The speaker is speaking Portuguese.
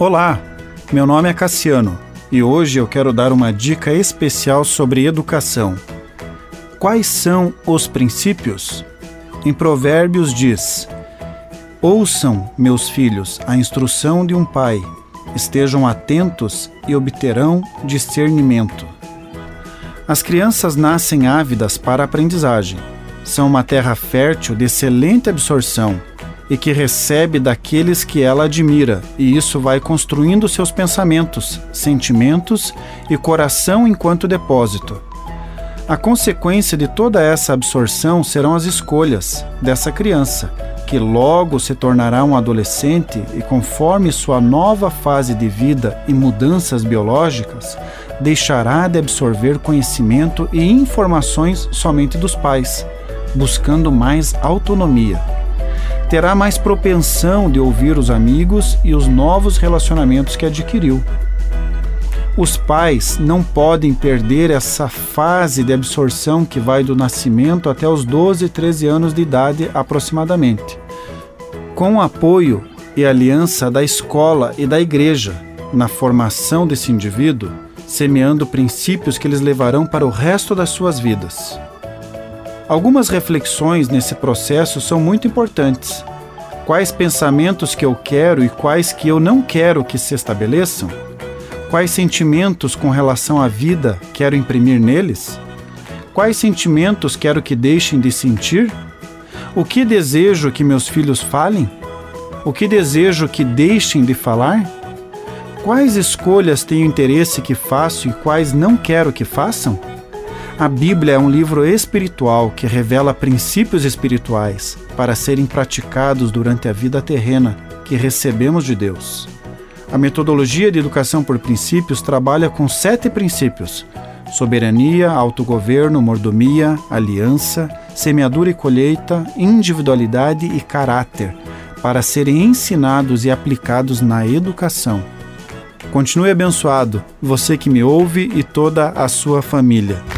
Olá, meu nome é Cassiano e hoje eu quero dar uma dica especial sobre educação. Quais são os princípios? Em Provérbios diz: Ouçam, meus filhos, a instrução de um pai, estejam atentos e obterão discernimento. As crianças nascem ávidas para a aprendizagem. São uma terra fértil de excelente absorção e que recebe daqueles que ela admira, e isso vai construindo seus pensamentos, sentimentos e coração enquanto depósito. A consequência de toda essa absorção serão as escolhas dessa criança, que logo se tornará um adolescente e, conforme sua nova fase de vida e mudanças biológicas, deixará de absorver conhecimento e informações somente dos pais, buscando mais autonomia terá mais propensão de ouvir os amigos e os novos relacionamentos que adquiriu. Os pais não podem perder essa fase de absorção que vai do nascimento até os 12, 13 anos de idade aproximadamente. Com o apoio e aliança da escola e da igreja na formação desse indivíduo, semeando princípios que eles levarão para o resto das suas vidas. Algumas reflexões nesse processo são muito importantes. Quais pensamentos que eu quero e quais que eu não quero que se estabeleçam? Quais sentimentos com relação à vida quero imprimir neles? Quais sentimentos quero que deixem de sentir? O que desejo que meus filhos falem? O que desejo que deixem de falar? Quais escolhas tenho interesse que faço e quais não quero que façam? A Bíblia é um livro espiritual que revela princípios espirituais para serem praticados durante a vida terrena que recebemos de Deus. A metodologia de educação por princípios trabalha com sete princípios: soberania, autogoverno, mordomia, aliança, semeadura e colheita, individualidade e caráter, para serem ensinados e aplicados na educação. Continue abençoado, você que me ouve e toda a sua família.